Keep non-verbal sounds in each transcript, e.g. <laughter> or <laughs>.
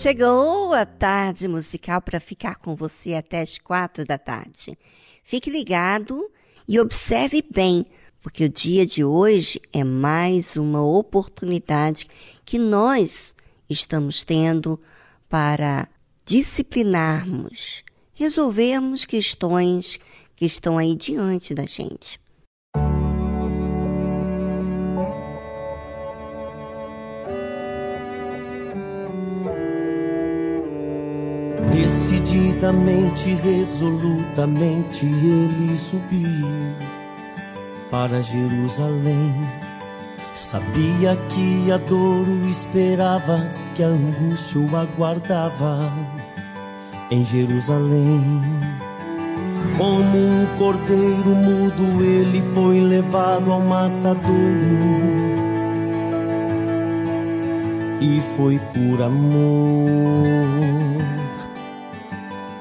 Chegou a tarde musical para ficar com você até as quatro da tarde. Fique ligado e observe bem, porque o dia de hoje é mais uma oportunidade que nós estamos tendo para disciplinarmos, resolvermos questões que estão aí diante da gente. Decididamente, resolutamente, ele subiu para Jerusalém. Sabia que a dor o esperava, que a angústia o aguardava em Jerusalém. Como um cordeiro mudo, ele foi levado ao matadouro e foi por amor,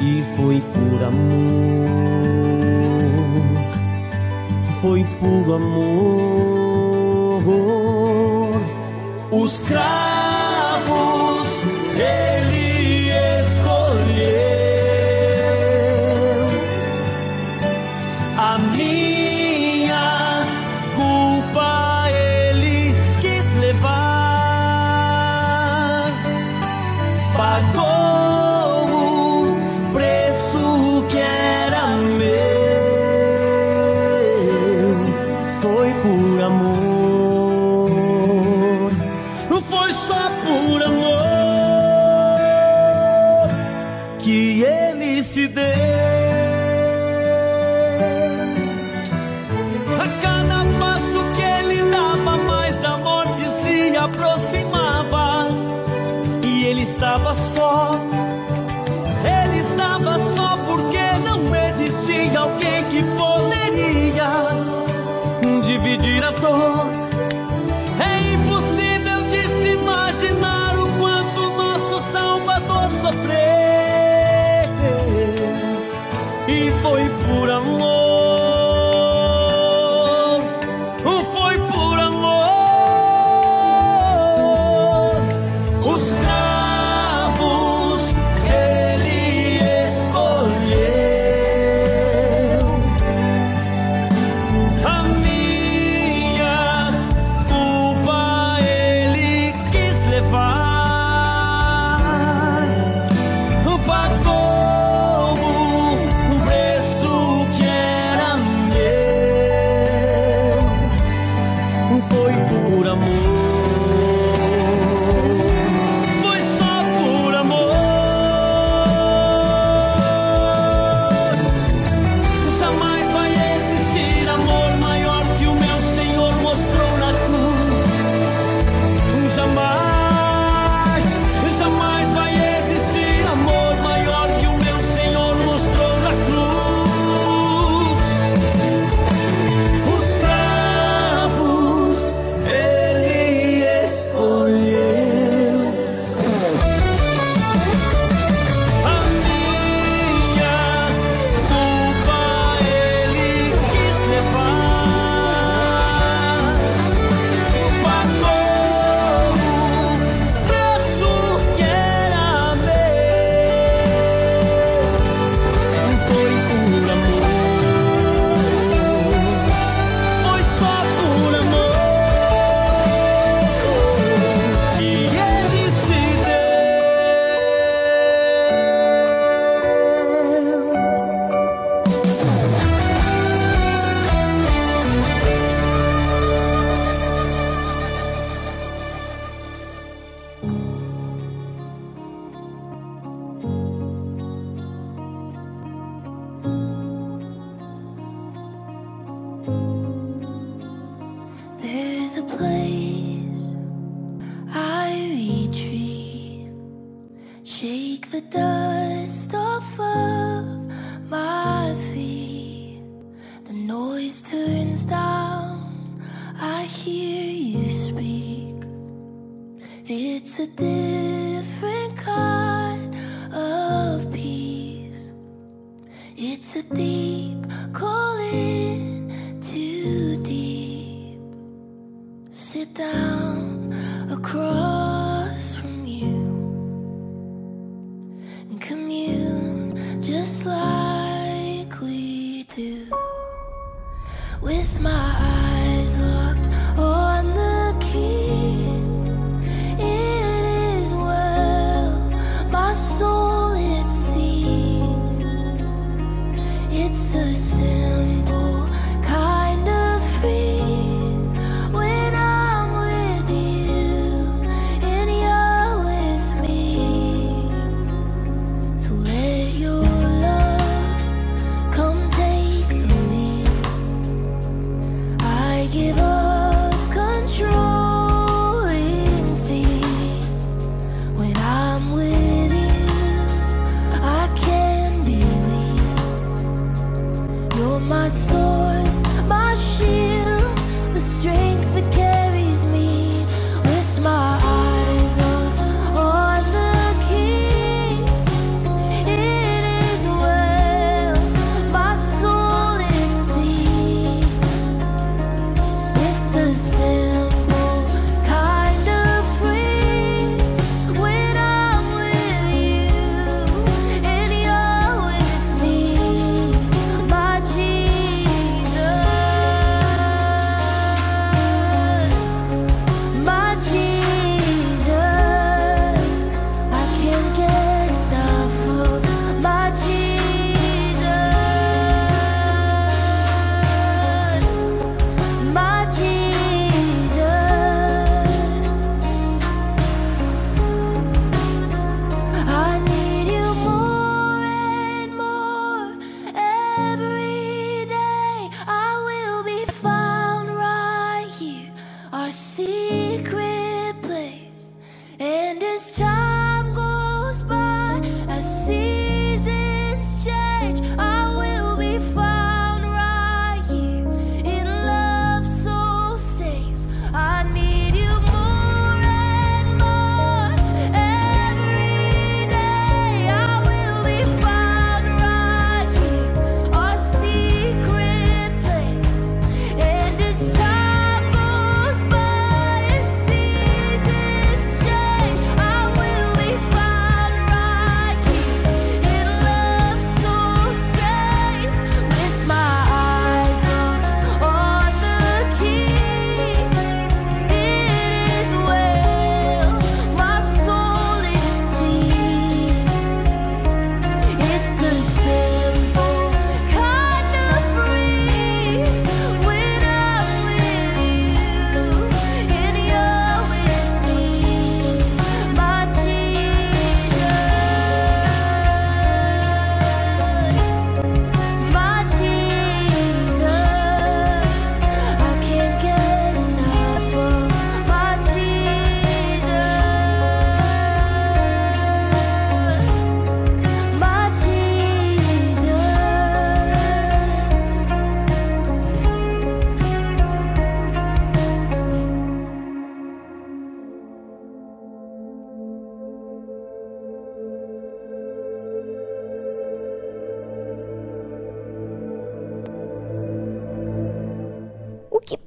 E foi por amor, foi por amor. Os cravos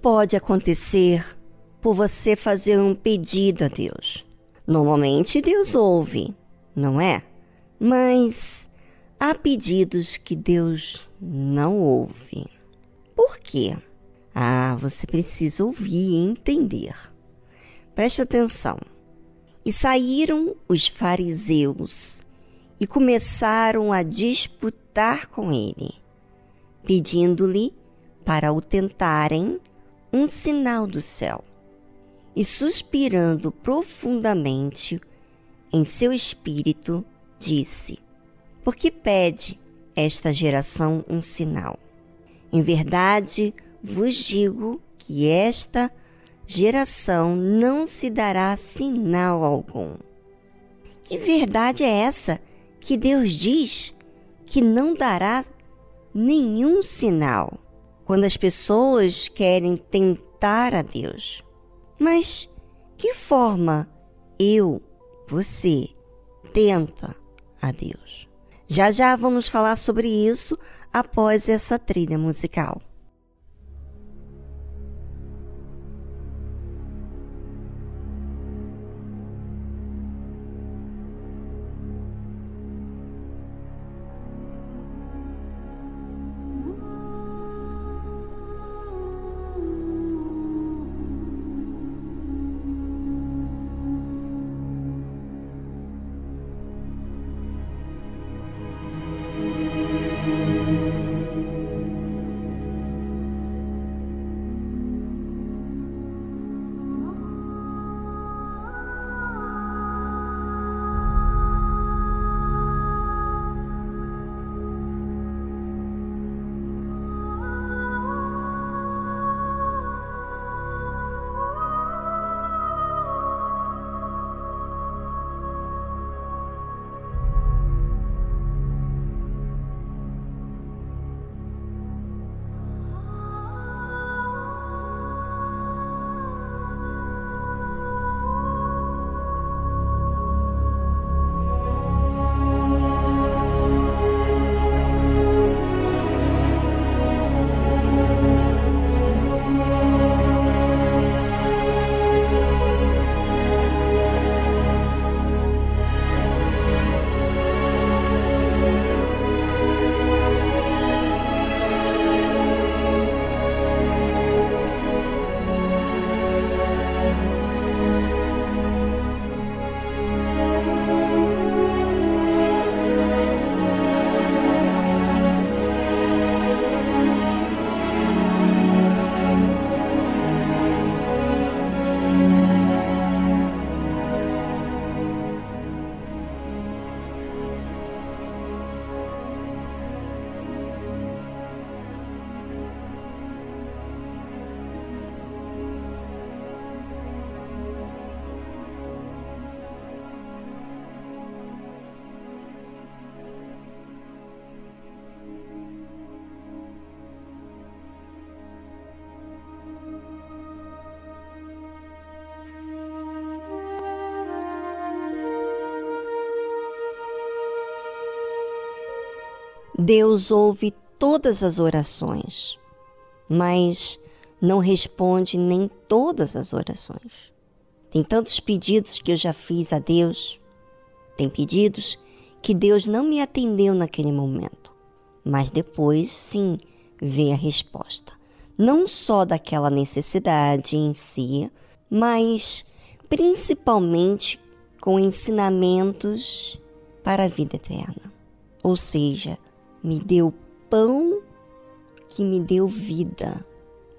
pode acontecer por você fazer um pedido a Deus. Normalmente Deus ouve, não é? Mas há pedidos que Deus não ouve. Por quê? Ah, você precisa ouvir e entender. Preste atenção. E saíram os fariseus e começaram a disputar com ele, pedindo-lhe para o tentarem um sinal do céu. E suspirando profundamente em seu espírito, disse: Por que pede esta geração um sinal? Em verdade vos digo que esta geração não se dará sinal algum. Que verdade é essa que Deus diz que não dará nenhum sinal? Quando as pessoas querem tentar a Deus. Mas que forma eu, você, tenta a Deus? Já já vamos falar sobre isso após essa trilha musical. Deus ouve todas as orações, mas não responde nem todas as orações. Tem tantos pedidos que eu já fiz a Deus, tem pedidos que Deus não me atendeu naquele momento, mas depois sim vê a resposta. Não só daquela necessidade em si, mas principalmente com ensinamentos para a vida eterna. Ou seja, me deu pão que me deu vida,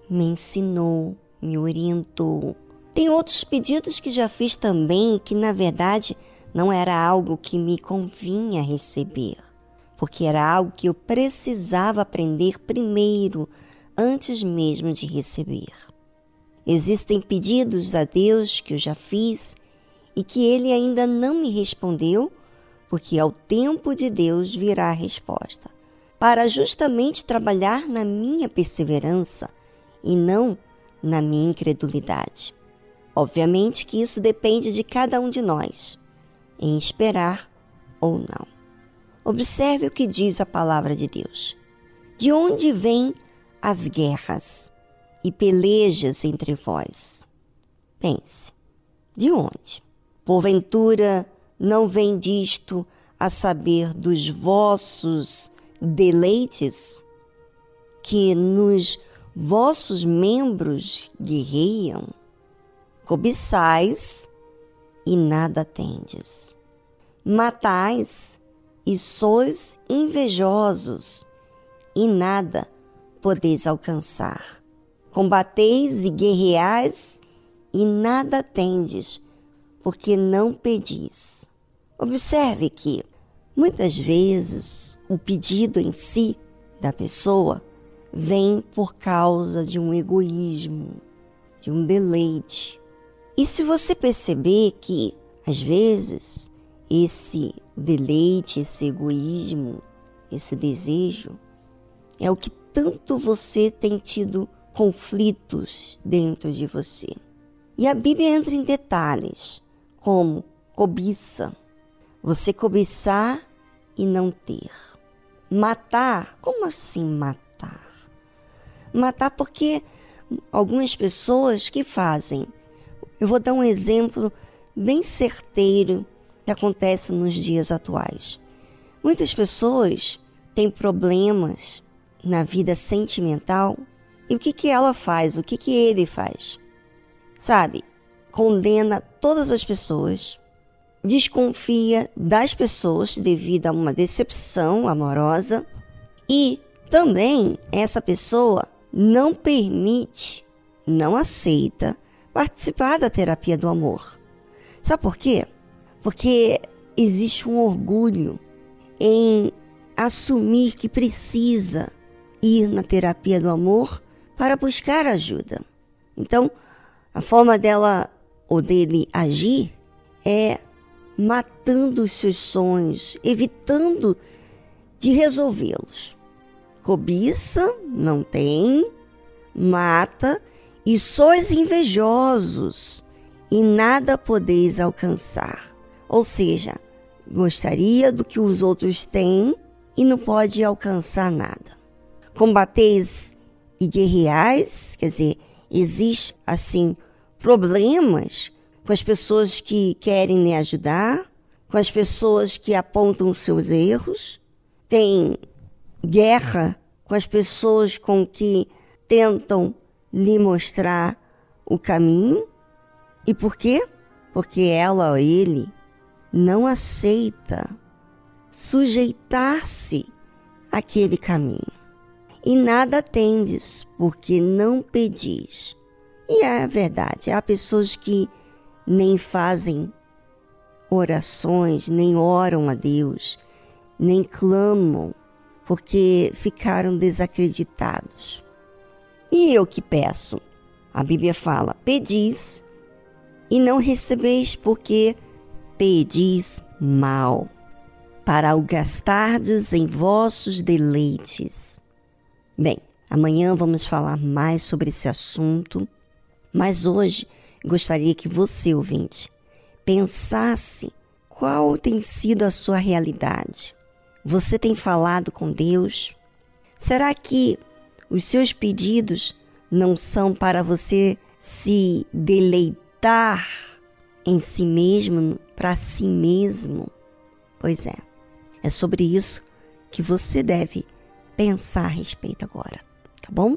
me ensinou, me orientou. Tem outros pedidos que já fiz também que na verdade não era algo que me convinha receber, porque era algo que eu precisava aprender primeiro, antes mesmo de receber. Existem pedidos a Deus que eu já fiz e que ele ainda não me respondeu, porque ao tempo de Deus virá a resposta, para justamente trabalhar na minha perseverança e não na minha incredulidade. Obviamente que isso depende de cada um de nós em esperar ou não. Observe o que diz a palavra de Deus. De onde vêm as guerras e pelejas entre vós? Pense, de onde? Porventura não vem disto a saber dos vossos deleites, que nos vossos membros guerreiam? Cobiçais e nada tendes. Matais e sois invejosos e nada podeis alcançar. Combateis e guerreais e nada tendes, porque não pedis. Observe que muitas vezes o pedido em si da pessoa vem por causa de um egoísmo, de um deleite, e se você perceber que, às vezes, esse deleite, esse egoísmo, esse desejo, é o que tanto você tem tido conflitos dentro de você. E a Bíblia entra em detalhes, como cobiça, você cobiçar e não ter. Matar, como assim matar? Matar porque algumas pessoas que fazem eu vou dar um exemplo bem certeiro que acontece nos dias atuais. Muitas pessoas têm problemas na vida sentimental e o que, que ela faz, o que, que ele faz? Sabe? Condena todas as pessoas, desconfia das pessoas devido a uma decepção amorosa e também essa pessoa não permite, não aceita participar da terapia do amor. Sabe por quê? Porque existe um orgulho em assumir que precisa ir na terapia do amor para buscar ajuda. Então, a forma dela ou dele agir é matando os seus sonhos, evitando de resolvê-los. Cobiça, não tem, mata e sois invejosos, e nada podeis alcançar. Ou seja, gostaria do que os outros têm e não pode alcançar nada. Combateis e guerreais, quer dizer, existe assim problemas com as pessoas que querem lhe ajudar, com as pessoas que apontam seus erros, tem guerra com as pessoas com que tentam lhe mostrar o caminho. E por quê? Porque ela ou ele não aceita sujeitar-se àquele caminho. E nada tendes, porque não pedis. E é verdade, há pessoas que nem fazem orações, nem oram a Deus, nem clamam, porque ficaram desacreditados. E eu que peço? A Bíblia fala: pedis e não recebeis, porque pedis mal, para o gastardes em vossos deleites. Bem, amanhã vamos falar mais sobre esse assunto, mas hoje gostaria que você, ouvinte, pensasse qual tem sido a sua realidade, Você tem falado com Deus? Será que os seus pedidos não são para você se deleitar em si mesmo, para si mesmo? Pois é, é sobre isso que você deve pensar a respeito agora, tá bom?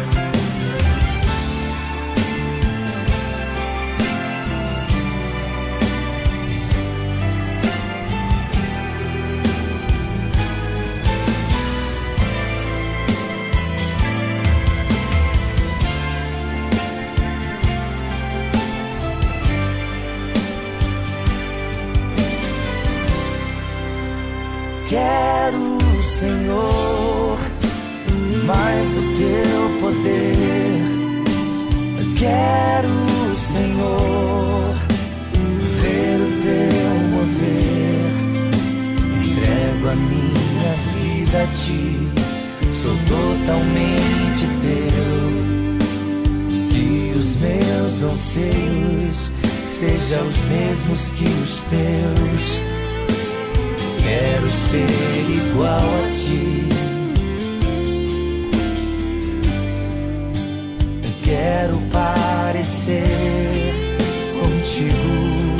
Anseios sejam os mesmos que os teus quero ser igual a ti. Quero parecer contigo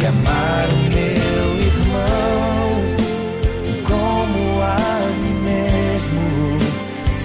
e amar o meu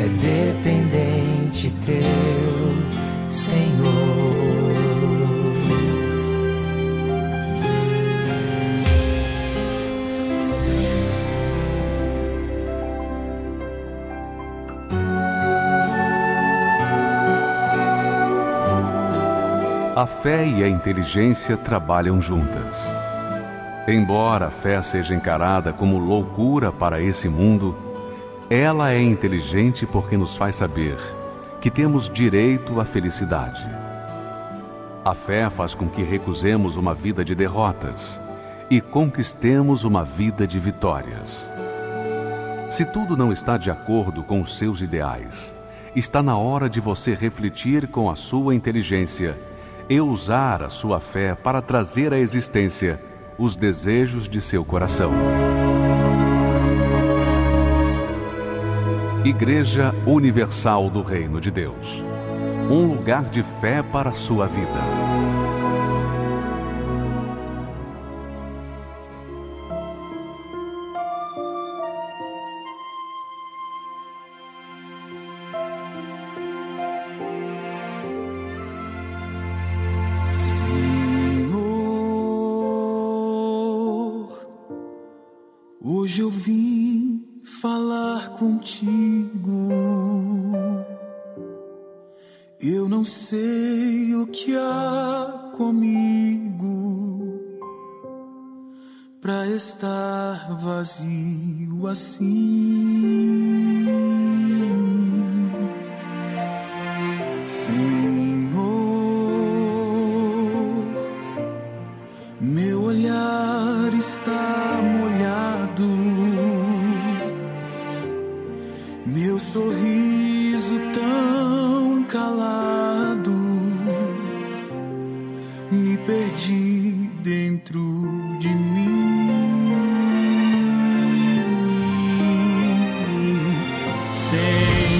é dependente teu, Senhor. A fé e a inteligência trabalham juntas. Embora a fé seja encarada como loucura para esse mundo, ela é inteligente porque nos faz saber que temos direito à felicidade. A fé faz com que recusemos uma vida de derrotas e conquistemos uma vida de vitórias. Se tudo não está de acordo com os seus ideais, está na hora de você refletir com a sua inteligência e usar a sua fé para trazer à existência os desejos de seu coração. Igreja Universal do Reino de Deus um lugar de fé para a sua vida. vazio assim.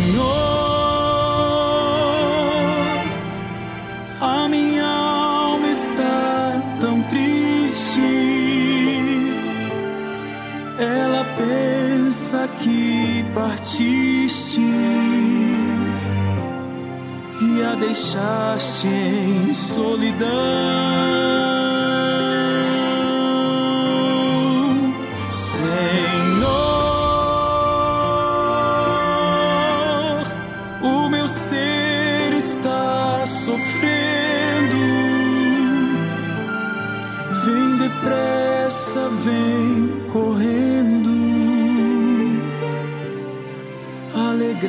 Senhor, a minha alma está tão triste. Ela pensa que partiste e a deixaste em solidão.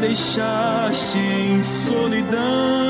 deixaste em solidão.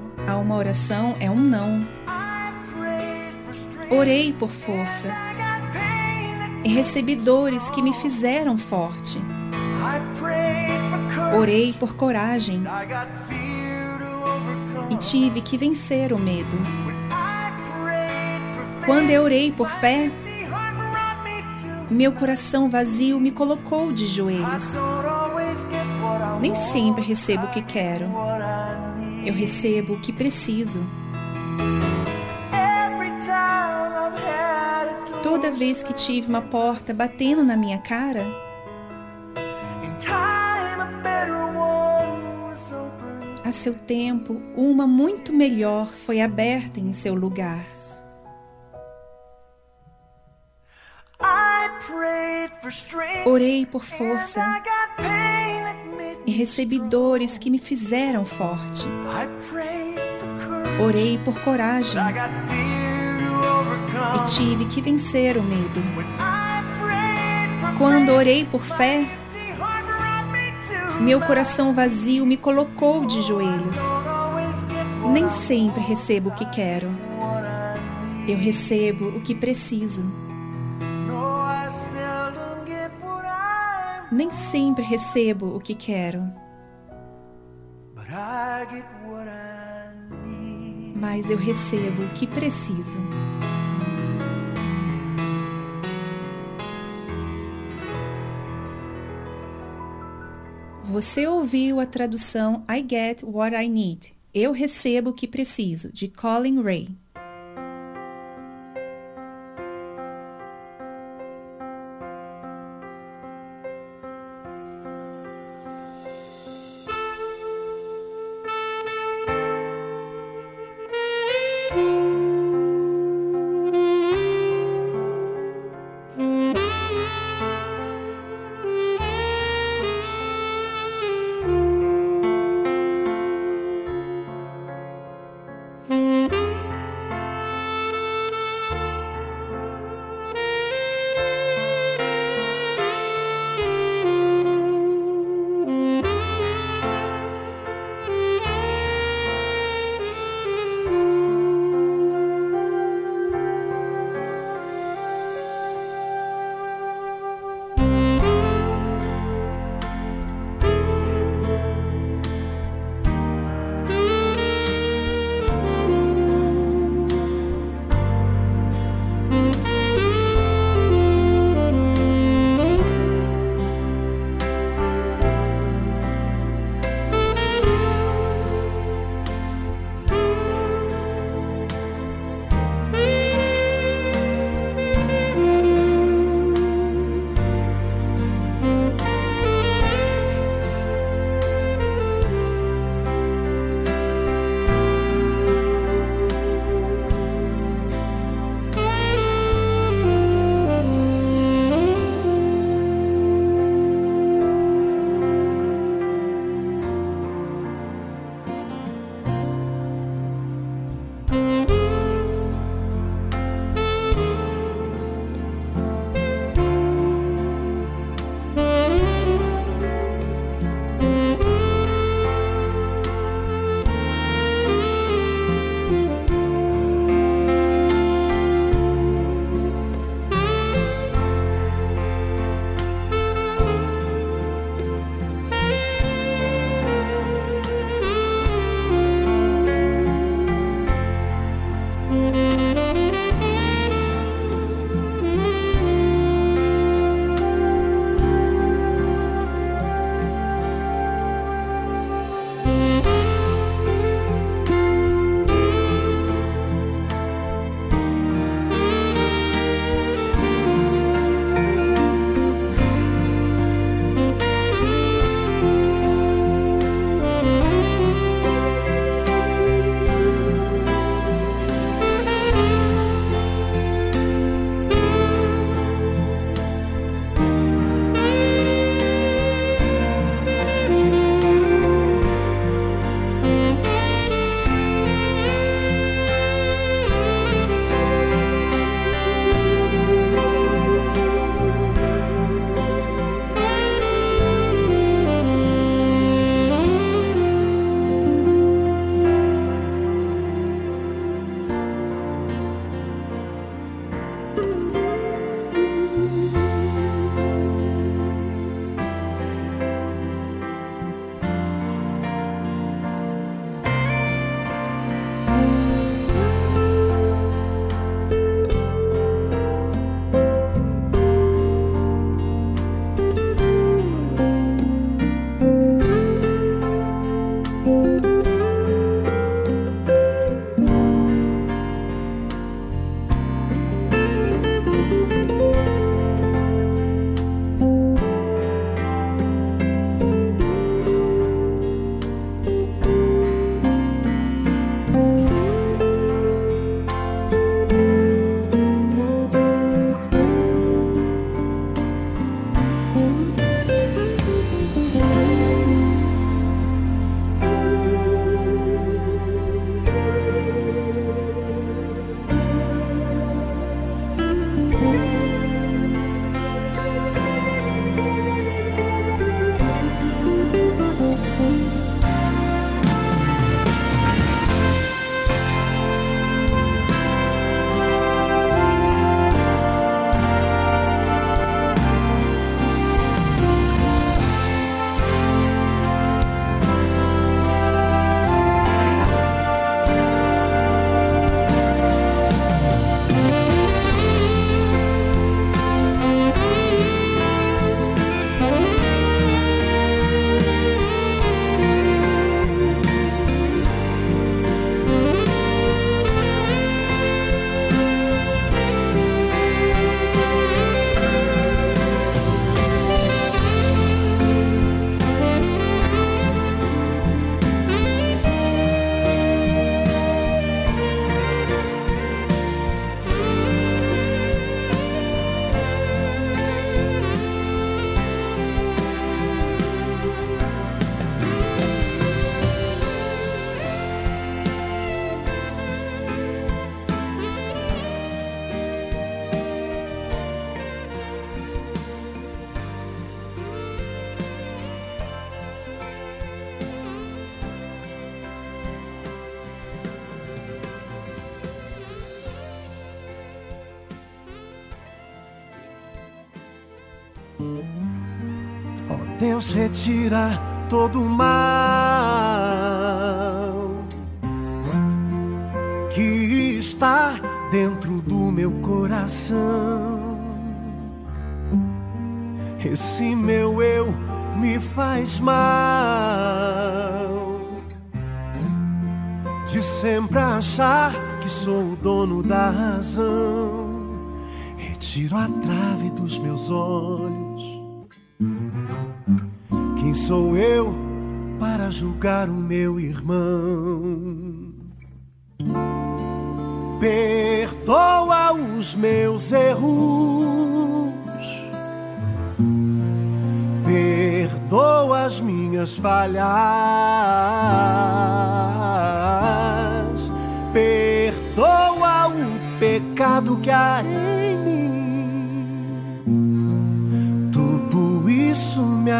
a uma oração é um não. Orei por força e recebi dores que me fizeram forte. Orei por coragem e tive que vencer o medo. Quando eu orei por fé, meu coração vazio me colocou de joelhos. Nem sempre recebo o que quero. Eu recebo o que preciso. Toda vez que tive uma porta batendo na minha cara, a seu tempo, uma muito melhor foi aberta em seu lugar. Orei por força e recebi dores que me fizeram forte. Orei por coragem e tive que vencer o medo. Quando orei por fé, meu coração vazio me colocou de joelhos. Nem sempre recebo o que quero. Eu recebo o que preciso. Nem sempre recebo o que quero. Mas eu recebo o que preciso. Você ouviu a tradução I Get What I Need. Eu recebo o que preciso, de Colin Ray. Deus, retira todo o mal que está dentro do meu coração. Esse meu eu me faz mal de sempre achar que sou o dono da razão. Retiro a trave dos meus olhos. Quem sou eu para julgar o meu irmão? Perdoa os meus erros. Perdoa as minhas falhas. Perdoa o pecado que há em mim.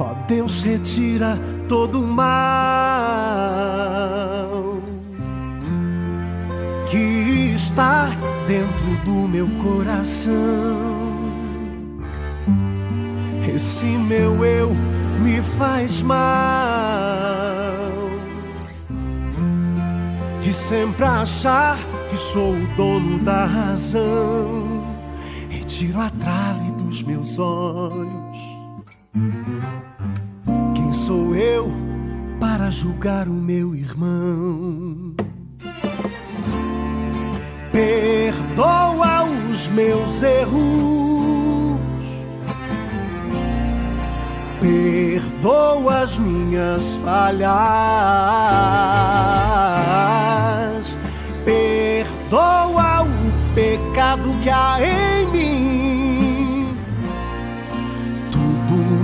Ó oh, Deus, retira todo o mal que está dentro do meu coração. Esse meu eu me faz mal de sempre achar que sou o dono da razão. Retiro a trave dos meus olhos. Sou eu para julgar o meu irmão? perdoa os meus erros, perdoa as minhas falhas, perdoa o pecado que há em mim.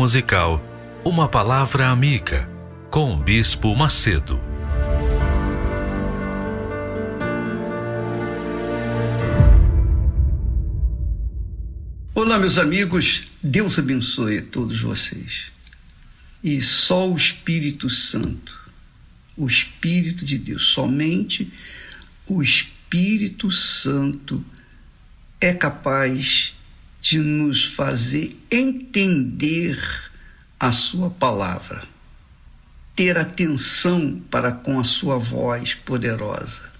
Musical, uma palavra amiga com o Bispo Macedo. Olá, meus amigos, Deus abençoe a todos vocês. E só o Espírito Santo, o Espírito de Deus, somente o Espírito Santo é capaz de nos fazer entender a Sua palavra, ter atenção para com a Sua voz poderosa.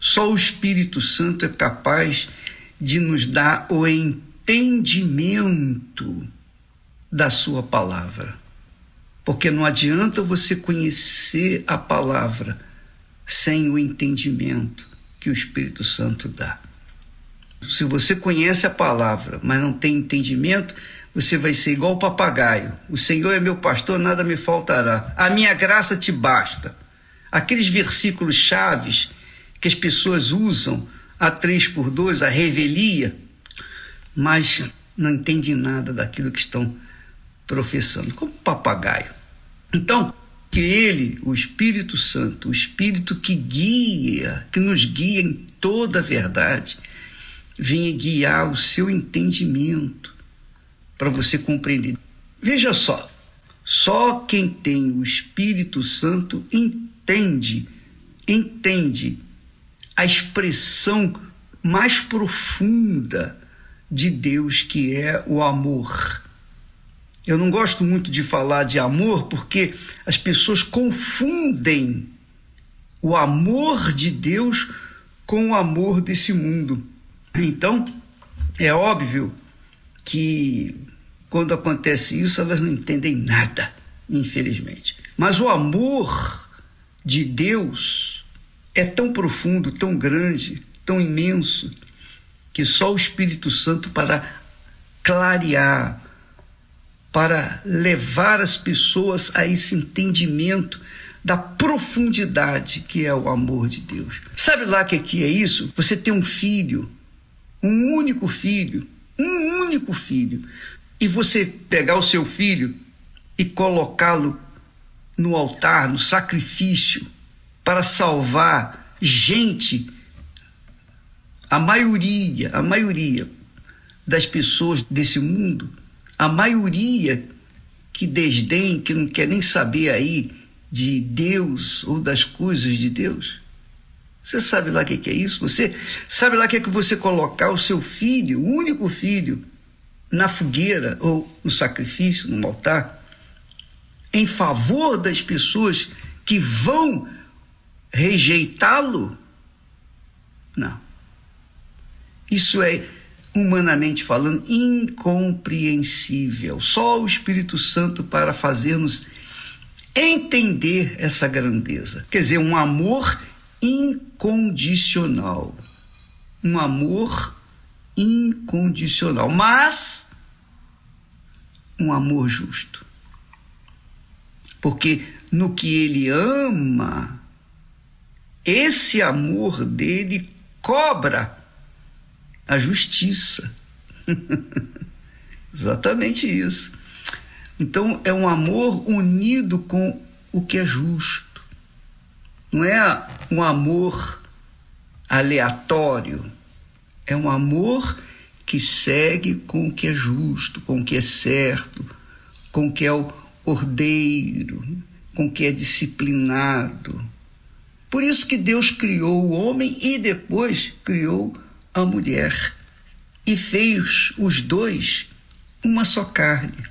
Só o Espírito Santo é capaz de nos dar o entendimento da Sua palavra. Porque não adianta você conhecer a palavra sem o entendimento que o Espírito Santo dá. Se você conhece a palavra, mas não tem entendimento, você vai ser igual o papagaio. O Senhor é meu pastor, nada me faltará. A minha graça te basta. Aqueles versículos chaves que as pessoas usam a três por dois, a revelia, mas não entendem nada daquilo que estão professando, como papagaio. Então, que ele, o Espírito Santo, o Espírito que guia, que nos guia em toda a verdade, venha guiar o seu entendimento para você compreender. Veja só, só quem tem o Espírito Santo entende, entende a expressão mais profunda de Deus, que é o amor. Eu não gosto muito de falar de amor porque as pessoas confundem o amor de Deus com o amor desse mundo. Então, é óbvio que quando acontece isso, elas não entendem nada, infelizmente. Mas o amor de Deus é tão profundo, tão grande, tão imenso, que só o Espírito Santo para clarear, para levar as pessoas a esse entendimento da profundidade que é o amor de Deus. Sabe lá que aqui é isso? Você tem um filho, um único filho, um único filho, e você pegar o seu filho e colocá-lo no altar, no sacrifício, para salvar gente, a maioria, a maioria das pessoas desse mundo a maioria que desdém, que não quer nem saber aí de Deus ou das coisas de Deus. Você sabe lá o que, é isso? Você sabe lá que é que você colocar o seu filho, o único filho, na fogueira ou no sacrifício, no altar, em favor das pessoas que vão rejeitá-lo? Não. Isso é humanamente falando, incompreensível. Só o Espírito Santo para fazer-nos entender essa grandeza. Quer dizer, um amor incondicional. Um amor incondicional, mas um amor justo. Porque no que ele ama, esse amor dele cobra a justiça. <laughs> Exatamente isso. Então é um amor unido com o que é justo. Não é um amor aleatório. É um amor que segue com o que é justo, com o que é certo, com o que é o ordeiro, com o que é disciplinado. Por isso que Deus criou o homem e depois criou a mulher e fez os dois uma só carne,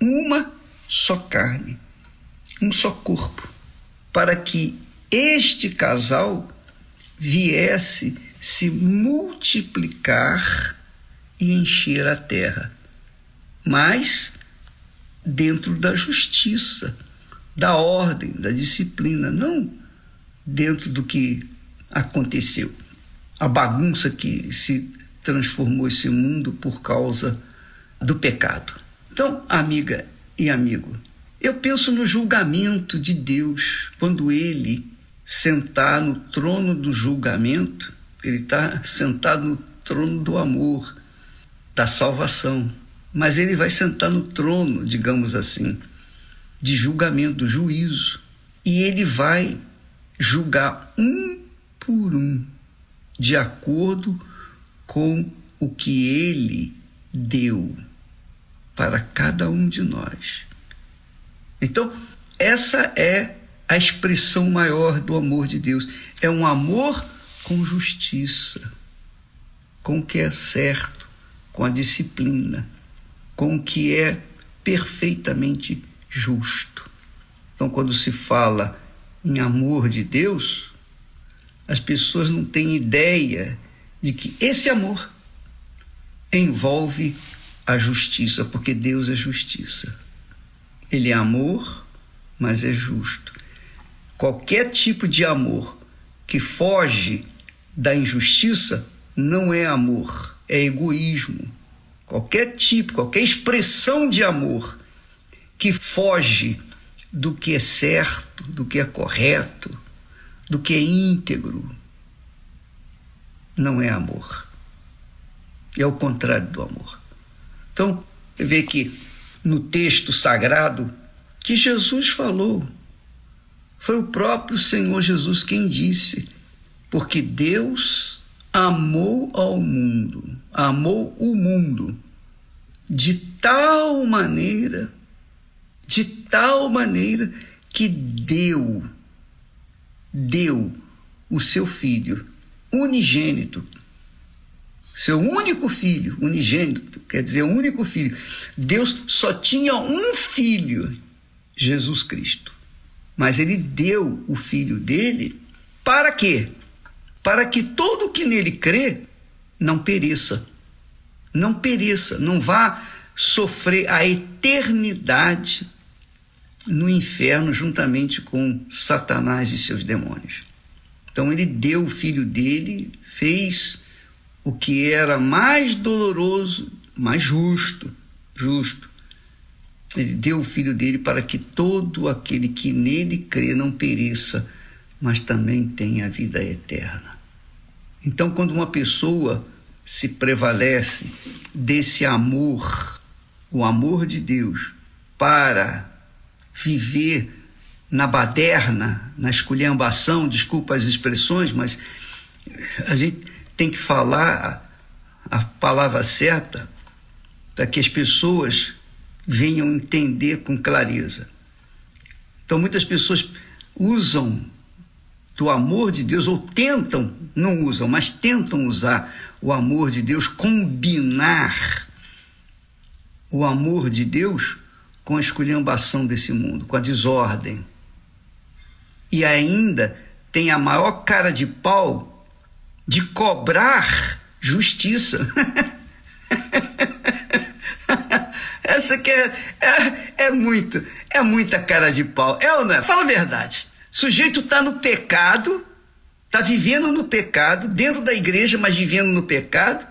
uma só carne, um só corpo, para que este casal viesse se multiplicar e encher a terra, mas dentro da justiça, da ordem, da disciplina, não dentro do que aconteceu a bagunça que se transformou esse mundo por causa do pecado. Então, amiga e amigo, eu penso no julgamento de Deus, quando ele sentar no trono do julgamento, ele está sentado no trono do amor, da salvação, mas ele vai sentar no trono, digamos assim, de julgamento, do juízo, e ele vai julgar um por um de acordo com o que ele deu para cada um de nós. Então, essa é a expressão maior do amor de Deus. É um amor com justiça, com o que é certo, com a disciplina, com o que é perfeitamente justo. Então, quando se fala em amor de Deus, as pessoas não têm ideia de que esse amor envolve a justiça, porque Deus é justiça. Ele é amor, mas é justo. Qualquer tipo de amor que foge da injustiça não é amor, é egoísmo. Qualquer tipo, qualquer expressão de amor que foge do que é certo, do que é correto, do que é íntegro, não é amor. É o contrário do amor. Então, você vê que no texto sagrado que Jesus falou, foi o próprio Senhor Jesus quem disse: porque Deus amou ao mundo, amou o mundo de tal maneira, de tal maneira que deu, deu o seu filho unigênito, seu único filho, unigênito, quer dizer, único filho. Deus só tinha um filho, Jesus Cristo. Mas ele deu o filho dele para quê? para que todo que nele crê não pereça. Não pereça, não vá sofrer a eternidade no inferno juntamente com Satanás e seus demônios. Então ele deu o filho dele, fez o que era mais doloroso, mais justo, justo. Ele deu o filho dele para que todo aquele que nele crê não pereça, mas também tem a vida eterna. Então, quando uma pessoa se prevalece desse amor, o amor de Deus, para viver na baderna, na esculhambação, desculpa as expressões, mas a gente tem que falar a palavra certa para que as pessoas venham entender com clareza. Então, muitas pessoas usam do amor de Deus, ou tentam, não usam, mas tentam usar o amor de Deus, combinar o amor de Deus com a esculhambação desse mundo, com a desordem. E ainda tem a maior cara de pau de cobrar justiça. <laughs> Essa que é, é, é muito, é muita cara de pau. É ou não é? Fala a verdade. Sujeito está no pecado, está vivendo no pecado, dentro da igreja, mas vivendo no pecado,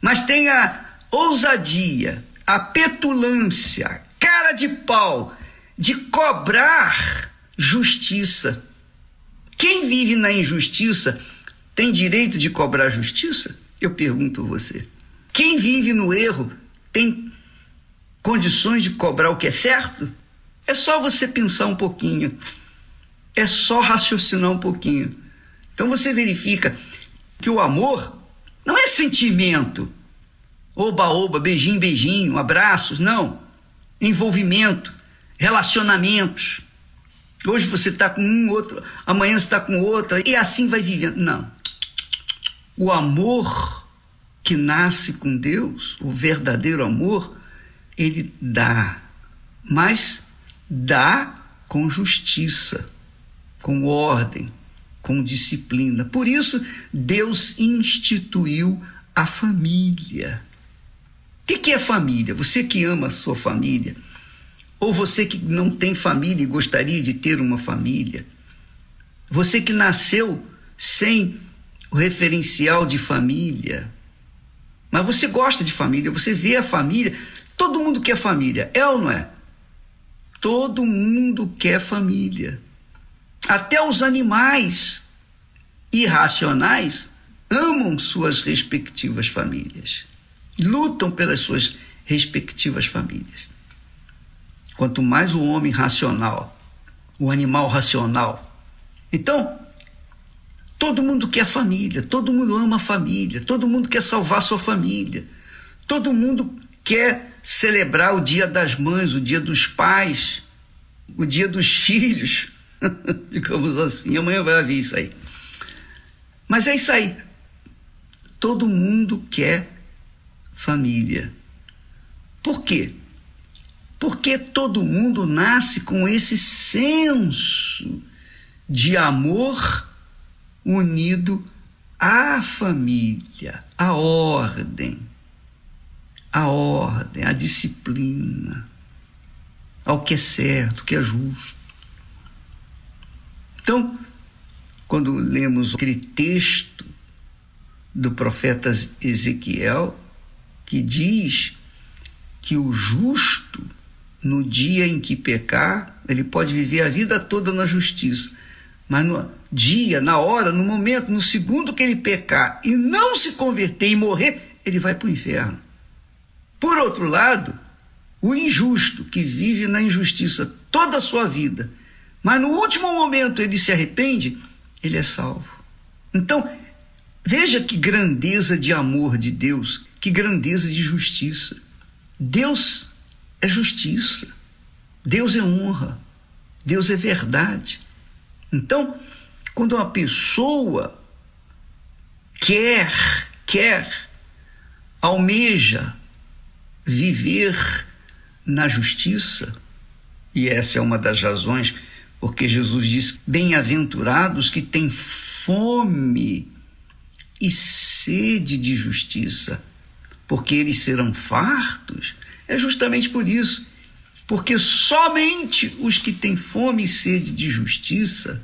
mas tem a ousadia, a petulância, cara de pau de cobrar justiça. Quem vive na injustiça tem direito de cobrar justiça? Eu pergunto você. Quem vive no erro tem condições de cobrar o que é certo? É só você pensar um pouquinho é só raciocinar um pouquinho. Então você verifica que o amor não é sentimento, oba-oba, beijinho, beijinho, abraços, não. Envolvimento, relacionamentos. Hoje você está com um, outro, amanhã você está com outra, e assim vai vivendo. Não. O amor que nasce com Deus, o verdadeiro amor, ele dá, mas dá com justiça com ordem, com disciplina. Por isso, Deus instituiu a família. O que, é família? Você que ama a sua família, ou você que não tem família e gostaria de ter uma família, você que nasceu sem o referencial de família, mas você gosta de família, você vê a família, todo mundo quer família, é ou não é? Todo mundo quer família. Até os animais irracionais amam suas respectivas famílias, lutam pelas suas respectivas famílias. Quanto mais o homem racional, o animal racional. Então, todo mundo quer família, todo mundo ama a família, todo mundo quer salvar sua família, todo mundo quer celebrar o dia das mães, o dia dos pais, o dia dos filhos. <laughs> Digamos assim, amanhã vai haver isso aí. Mas é isso aí. Todo mundo quer família. Por quê? Porque todo mundo nasce com esse senso de amor unido à família, à ordem, à ordem, à disciplina. ao que é certo, que é justo. Então, quando lemos aquele texto do profeta Ezequiel, que diz que o justo, no dia em que pecar, ele pode viver a vida toda na justiça, mas no dia, na hora, no momento, no segundo que ele pecar e não se converter e morrer, ele vai para o inferno. Por outro lado, o injusto que vive na injustiça toda a sua vida, mas no último momento ele se arrepende, ele é salvo. Então, veja que grandeza de amor de Deus, que grandeza de justiça. Deus é justiça, Deus é honra, Deus é verdade. Então, quando uma pessoa quer, quer, almeja viver na justiça, e essa é uma das razões porque Jesus diz: Bem-aventurados que têm fome e sede de justiça, porque eles serão fartos. É justamente por isso, porque somente os que têm fome e sede de justiça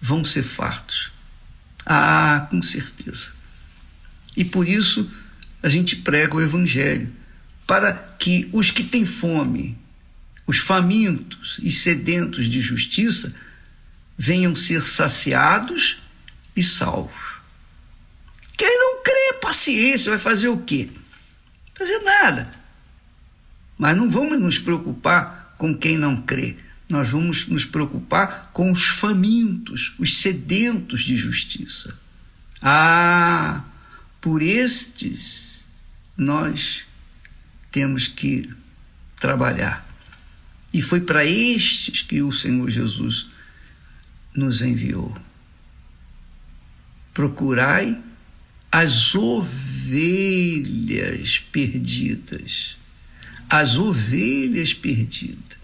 vão ser fartos. Ah, com certeza. E por isso a gente prega o Evangelho para que os que têm fome, os famintos e sedentos de justiça, venham ser saciados e salvos. Quem não crê, paciência, vai fazer o quê? Fazer nada. Mas não vamos nos preocupar com quem não crê. Nós vamos nos preocupar com os famintos, os sedentos de justiça. Ah, por estes nós temos que trabalhar. E foi para estes que o Senhor Jesus nos enviou. Procurai as ovelhas perdidas. As ovelhas perdidas.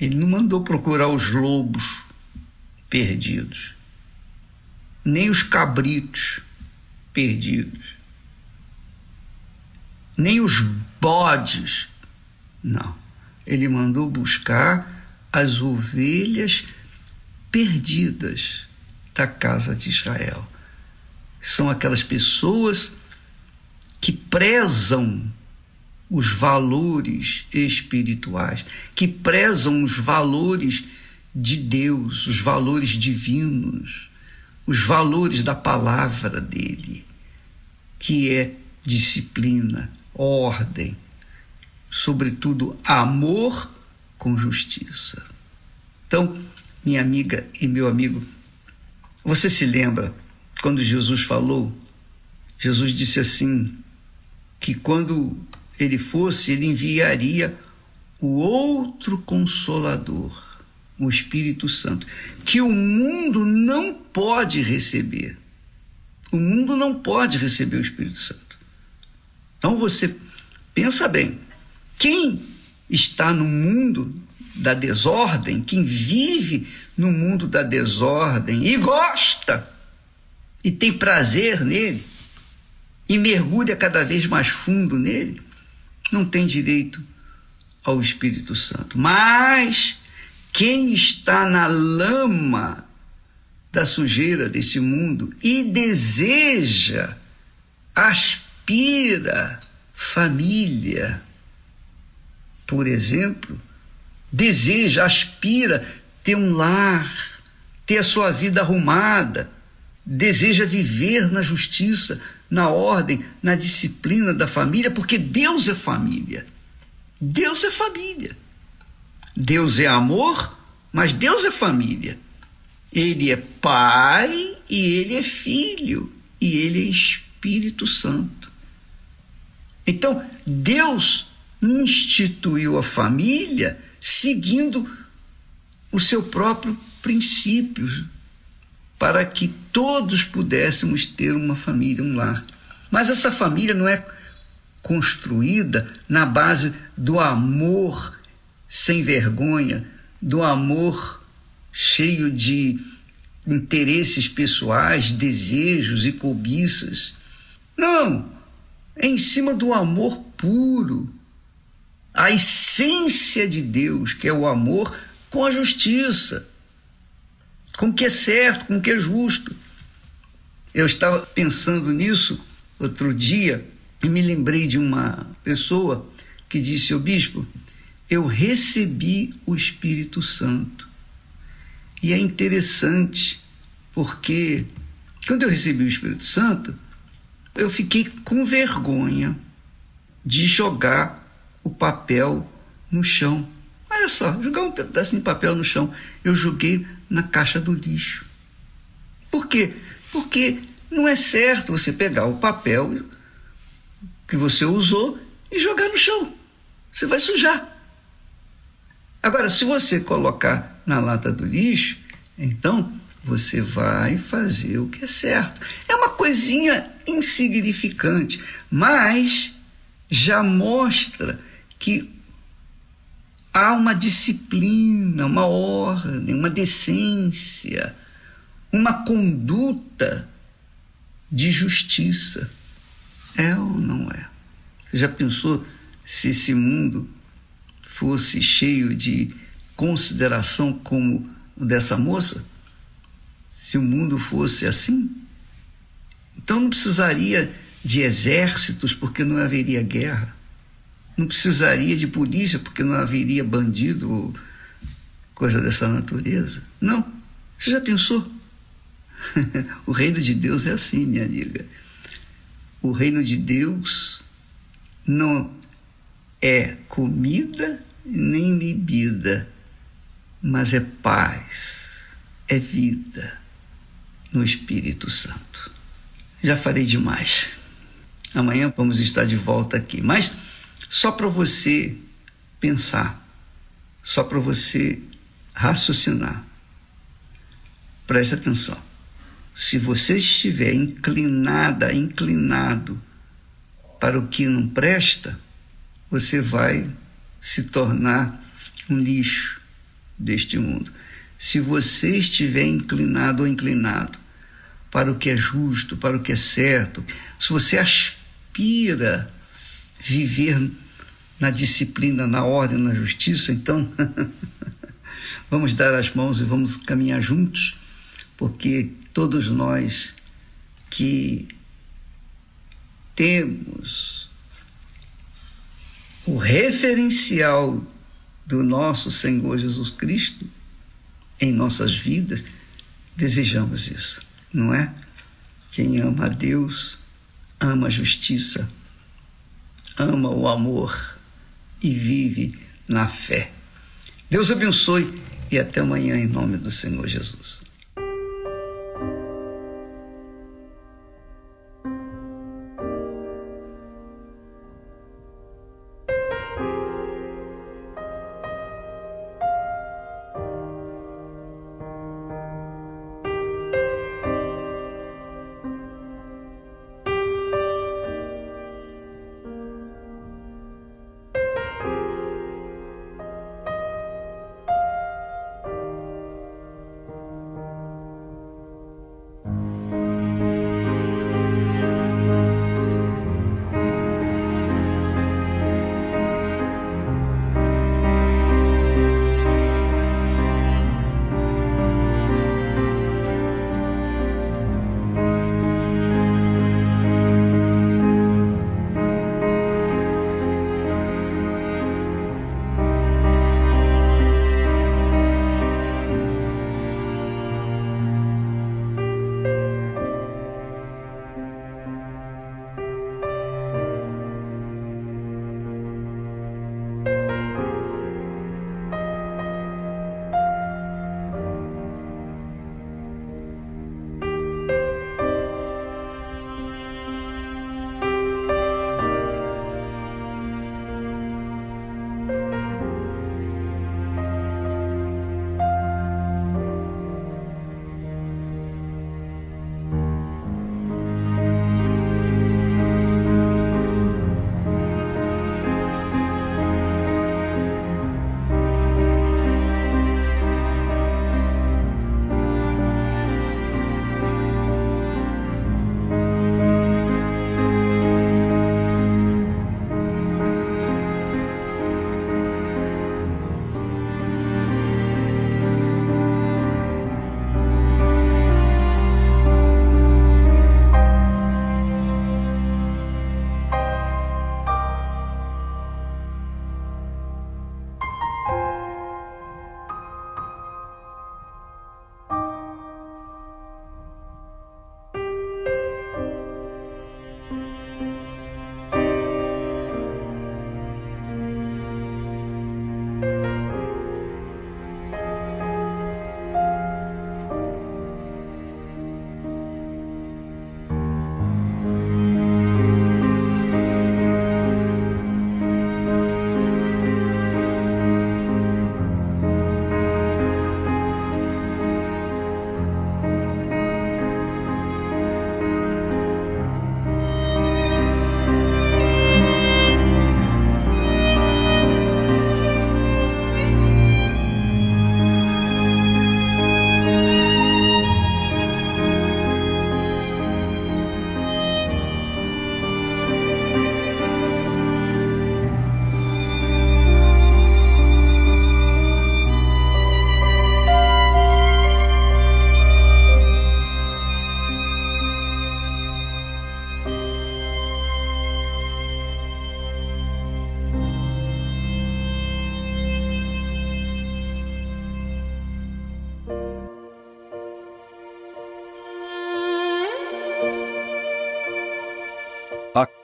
Ele não mandou procurar os lobos perdidos, nem os cabritos perdidos nem os bodes. Não. Ele mandou buscar as ovelhas perdidas da casa de Israel. São aquelas pessoas que prezam os valores espirituais, que prezam os valores de Deus, os valores divinos, os valores da palavra dele, que é disciplina, ordem, sobretudo amor com justiça. Então, minha amiga e meu amigo, você se lembra quando Jesus falou? Jesus disse assim: que quando ele fosse, ele enviaria o outro consolador, o Espírito Santo, que o mundo não pode receber. O mundo não pode receber o Espírito Santo. Então você pensa bem, quem está no mundo da desordem, quem vive no mundo da desordem e gosta e tem prazer nele e mergulha cada vez mais fundo nele, não tem direito ao Espírito Santo. Mas quem está na lama da sujeira desse mundo e deseja, aspira, aspira família, por exemplo, deseja, aspira ter um lar, ter a sua vida arrumada, deseja viver na justiça, na ordem, na disciplina da família, porque Deus é família. Deus é família. Deus é amor, mas Deus é família. Ele é pai e ele é filho e ele é Espírito Santo. Então, Deus instituiu a família seguindo o seu próprio princípio, para que todos pudéssemos ter uma família, um lar. Mas essa família não é construída na base do amor sem vergonha, do amor cheio de interesses pessoais, desejos e cobiças. Não! É em cima do amor puro, a essência de Deus, que é o amor, com a justiça, com o que é certo, com o que é justo. Eu estava pensando nisso outro dia e me lembrei de uma pessoa que disse ao bispo: Eu recebi o Espírito Santo. E é interessante porque quando eu recebi o Espírito Santo, eu fiquei com vergonha de jogar o papel no chão. Olha só, jogar um pedacinho de papel no chão. Eu joguei na caixa do lixo. Por quê? Porque não é certo você pegar o papel que você usou e jogar no chão. Você vai sujar. Agora, se você colocar na lata do lixo, então você vai fazer o que é certo. É uma coisinha insignificante, mas já mostra que há uma disciplina, uma ordem, uma decência, uma conduta de justiça. É ou não é? Você já pensou se esse mundo fosse cheio de consideração como dessa moça? Se o mundo fosse assim? Então não precisaria de exércitos, porque não haveria guerra. Não precisaria de polícia, porque não haveria bandido ou coisa dessa natureza. Não. Você já pensou? <laughs> o reino de Deus é assim, minha amiga. O reino de Deus não é comida nem bebida, mas é paz, é vida no Espírito Santo. Já falei demais. Amanhã vamos estar de volta aqui, mas só para você pensar, só para você raciocinar. Preste atenção. Se você estiver inclinada, inclinado para o que não presta, você vai se tornar um lixo deste mundo. Se você estiver inclinado ou inclinado para o que é justo, para o que é certo, se você aspira viver na disciplina, na ordem, na justiça, então <laughs> vamos dar as mãos e vamos caminhar juntos, porque todos nós que temos o referencial do nosso Senhor Jesus Cristo em nossas vidas, desejamos isso, não é? Quem ama a Deus, ama a justiça, ama o amor e vive na fé. Deus abençoe e até amanhã em nome do Senhor Jesus.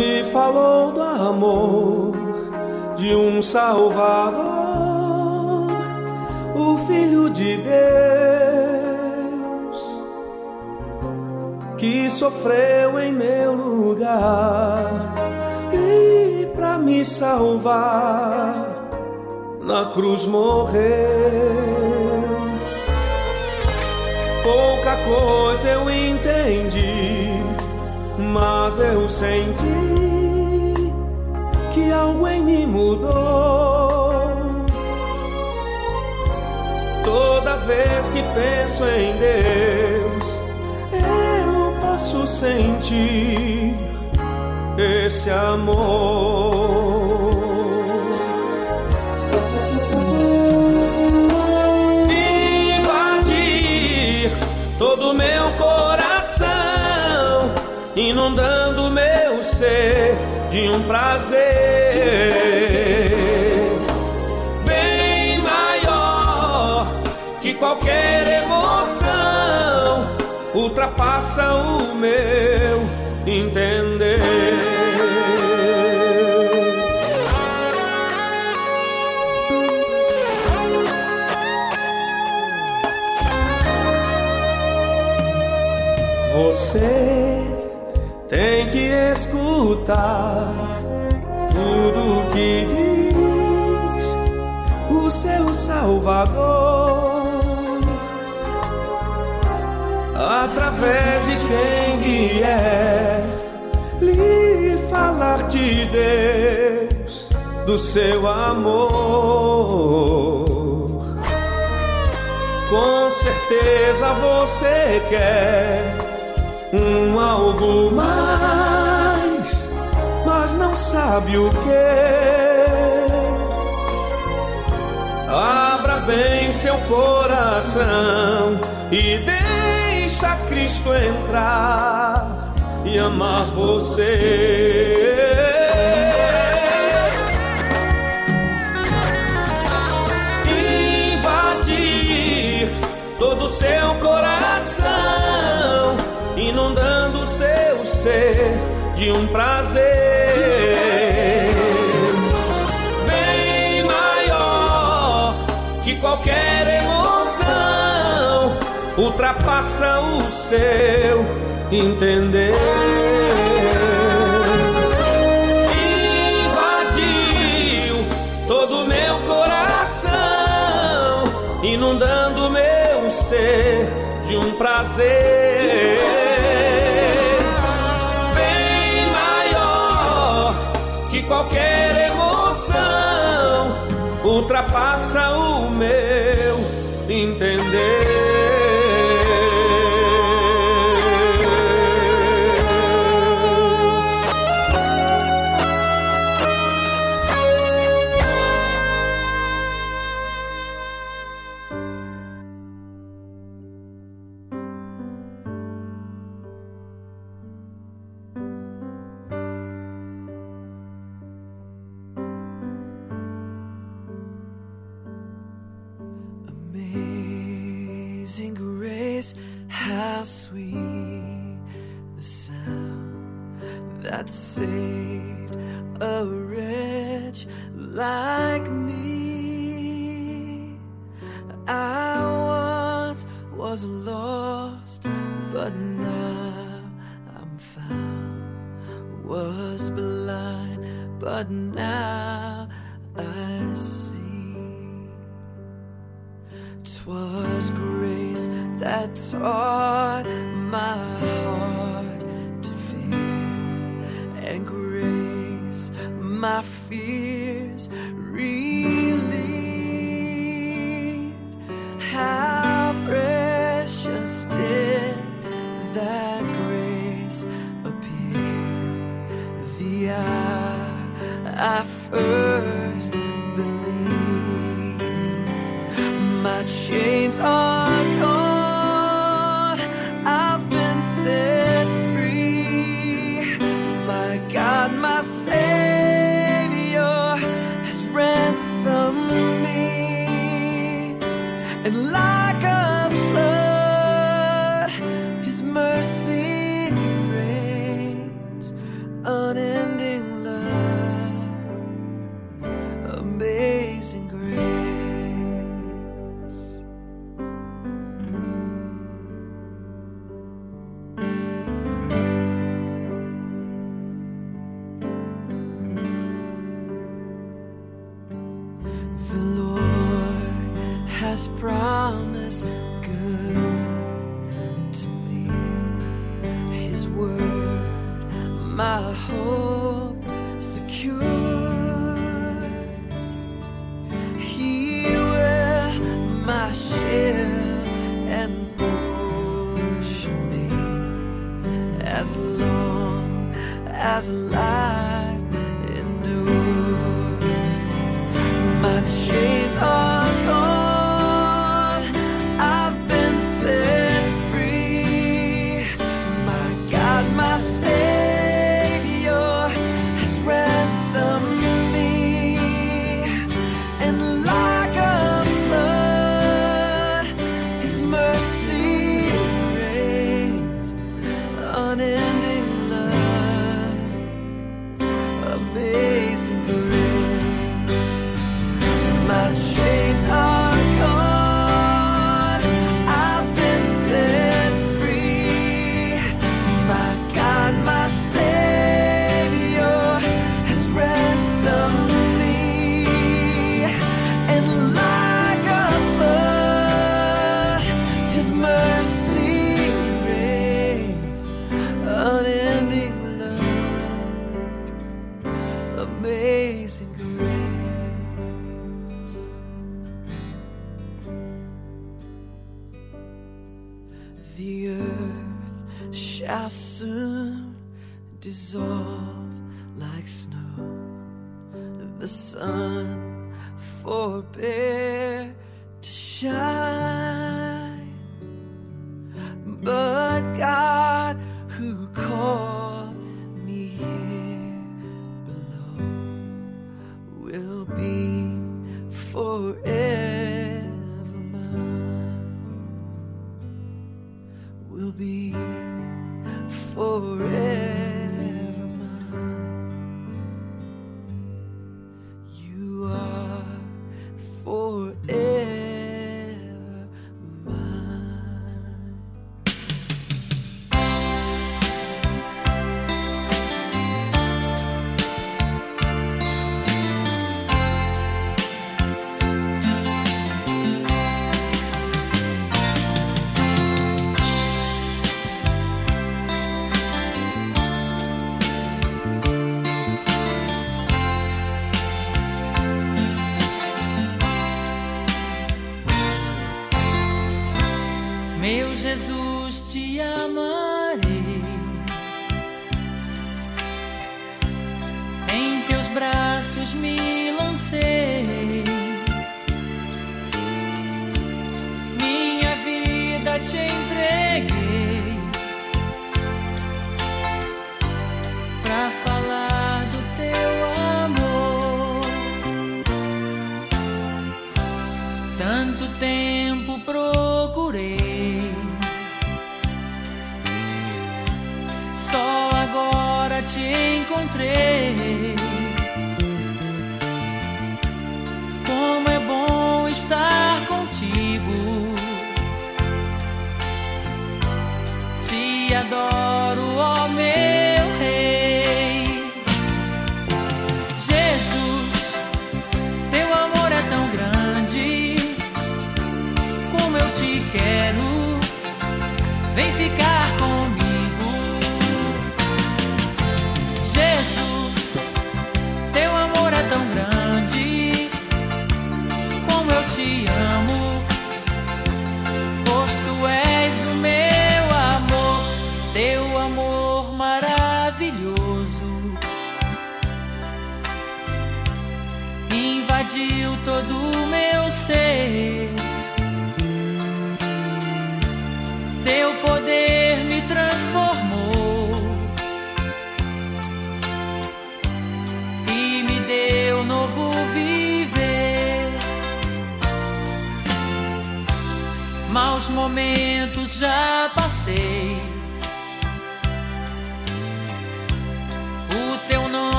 me falou do amor de um Salvador o Filho de Deus, que sofreu em meu lugar e para me salvar na cruz morreu. Pouca coisa eu entendi, mas eu senti que algo em mim mudou Toda vez que penso em Deus, eu posso sentir esse amor. Ser de um prazer qualquer emoção ultrapassa o meu entender. Você tem que escutar tudo que diz o seu Salvador. Através de quem vier lhe falar de Deus, do seu amor. Com certeza você quer um algo mais, mas não sabe o que. Abra bem seu coração e Deixa Cristo entrar e amar você. Invadir todo seu coração, inundando seu ser de um prazer. Seu entender. Invadiu todo meu coração, inundando meu ser de um prazer. Bem maior que qualquer emoção, ultrapassa o meu entender. I first believed. My chains are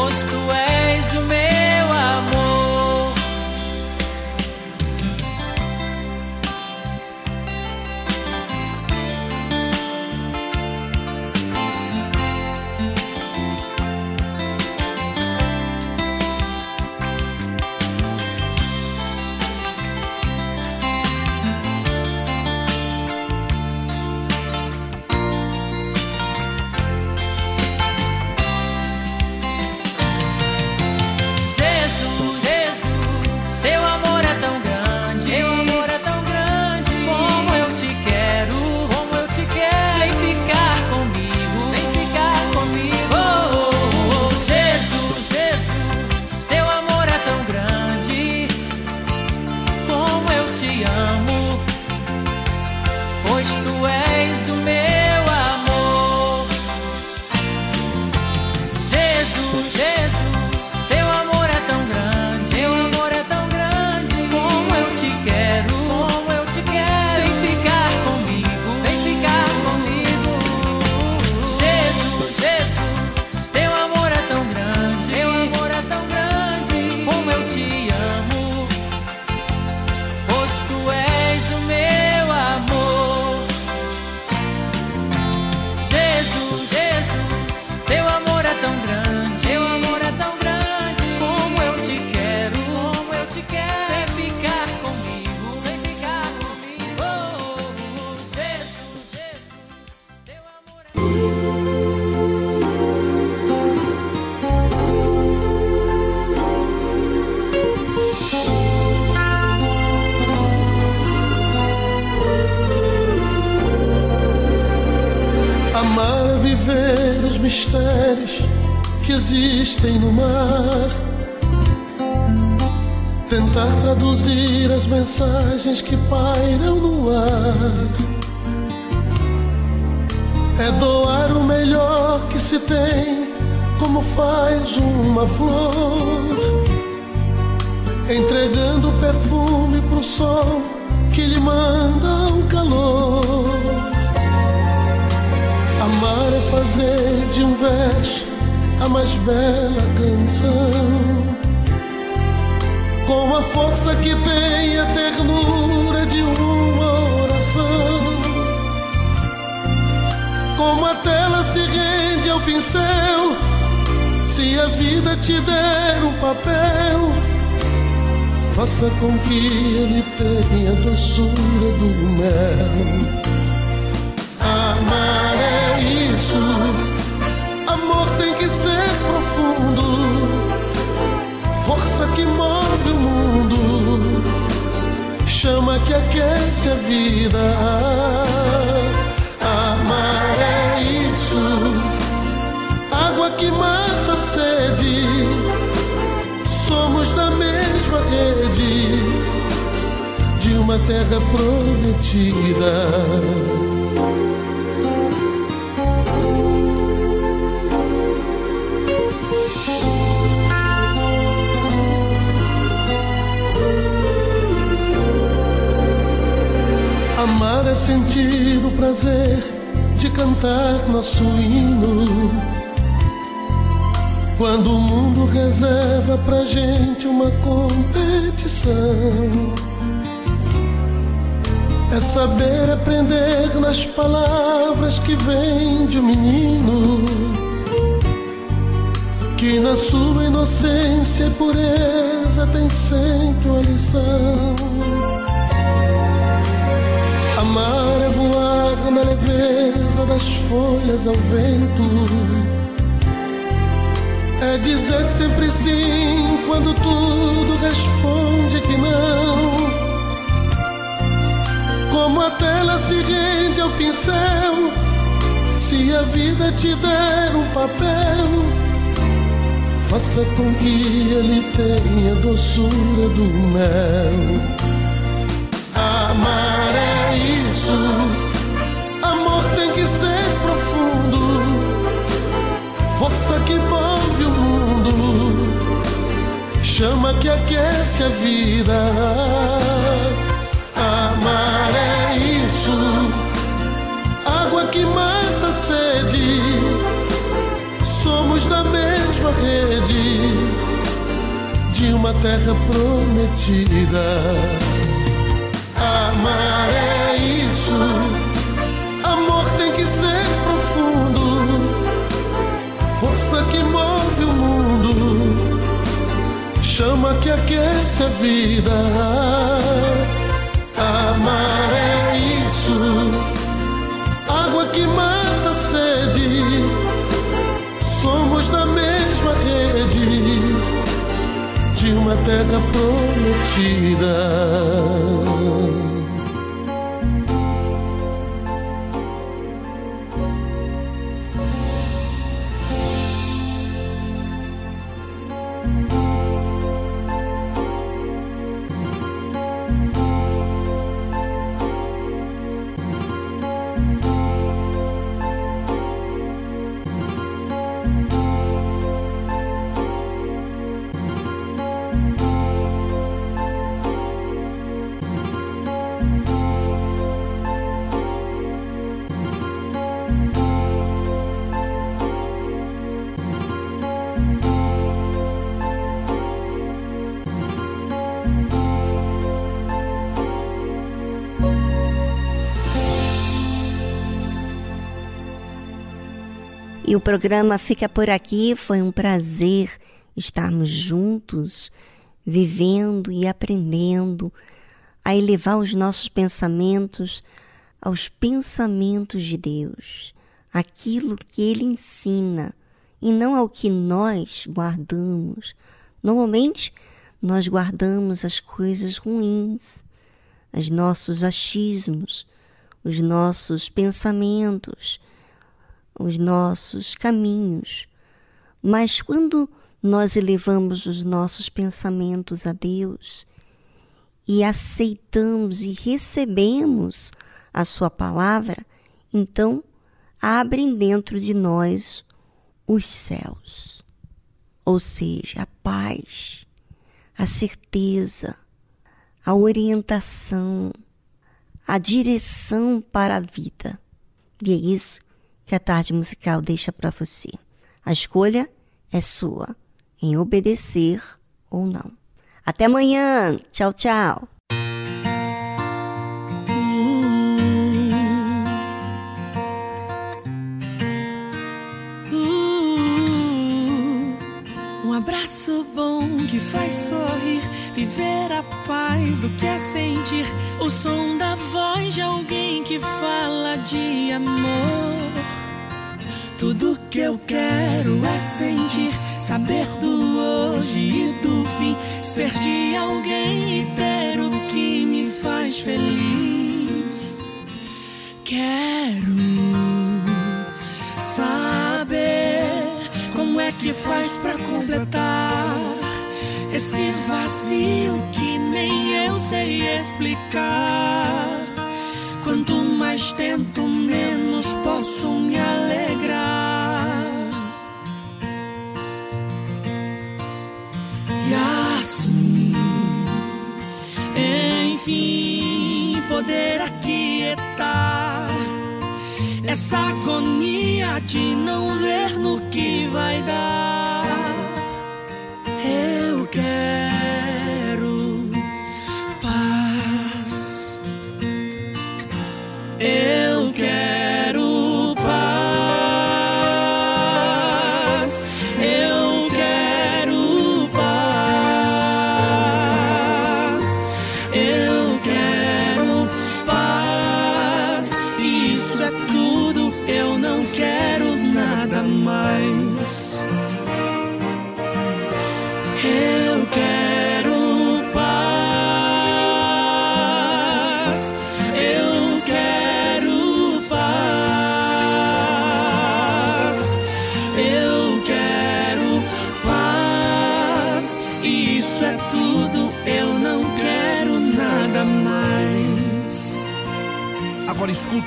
pois tu és o meu. existem no mar. Tentar traduzir as mensagens que pairam no ar. É doar o melhor que se tem, como faz uma flor. Entregando perfume pro sol que lhe manda o calor. Amar é fazer de um verso a mais bela canção, com a força que tem a ternura de uma oração, como a tela se rende ao pincel, se a vida te der um papel. Faça com que ele tenha a doçura do mel. Amar é isso tem que ser profundo, força que move o mundo, chama que aquece a vida. Amar é isso, água que mata a sede, somos da mesma rede. De uma terra prometida. Sentir o prazer de cantar nosso hino. Quando o mundo reserva pra gente uma competição. É saber aprender nas palavras que vêm de um menino. Que na sua inocência e pureza tem sempre uma lição. Voar na leveza das folhas ao vento. É dizer sempre sim quando tudo responde que não. Como a tela se rende ao pincel, se a vida te der um papel, faça com que ele tenha doçura do mel. Amar é isso. Que move o mundo. Chama que aquece a vida. Amar é isso. Água que mata a sede. Somos da mesma rede de uma terra prometida. Amar é isso. Chama que aquece a vida. Amar é isso. Água que mata a sede. Somos da mesma rede de uma terra prometida. E o programa fica por aqui. Foi um prazer estarmos juntos, vivendo e aprendendo a elevar os nossos pensamentos aos pensamentos de Deus, aquilo que Ele ensina e não ao que nós guardamos. Normalmente, nós guardamos as coisas ruins, os nossos achismos, os nossos pensamentos os nossos caminhos. Mas quando nós elevamos os nossos pensamentos a Deus e aceitamos e recebemos a Sua palavra, então abrem dentro de nós os céus, ou seja, a paz, a certeza, a orientação, a direção para a vida. E é isso que a tarde musical deixa para você. A escolha é sua em obedecer ou não. Até amanhã. Tchau, tchau. Um abraço bom que faz sorrir, viver a paz do que é sentir o som da voz de alguém que fala de amor. Tudo que eu quero é sentir, saber do hoje e do fim, ser de alguém e ter o que me faz feliz. quero saber como é que faz pra completar esse vazio que nem eu sei explicar. Quanto mais tento, menos posso me alegrar. E assim, enfim, poder aquietar essa agonia de não ver no que vai dar. Eu quero Eu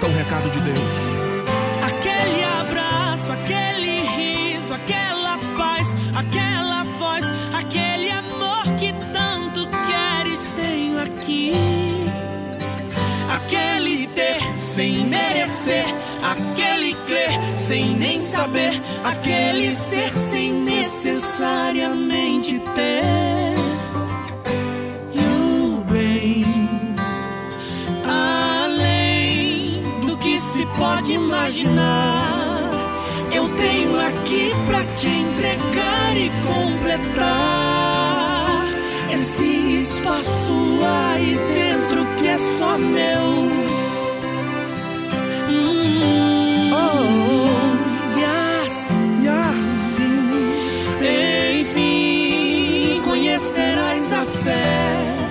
Escuta o recado de Deus. Aquele abraço, aquele riso, aquela paz, aquela voz, aquele amor que tanto queres tenho aqui. Aquele ter sem merecer, aquele crer sem nem saber, aquele ser sem necessariamente ter. Imaginar. Eu tenho aqui pra te entregar e completar esse espaço aí dentro que é só meu. Hum, oh, e assim, enfim, conhecerás a fé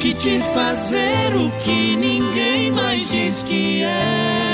que te faz ver o que ninguém mais diz que é.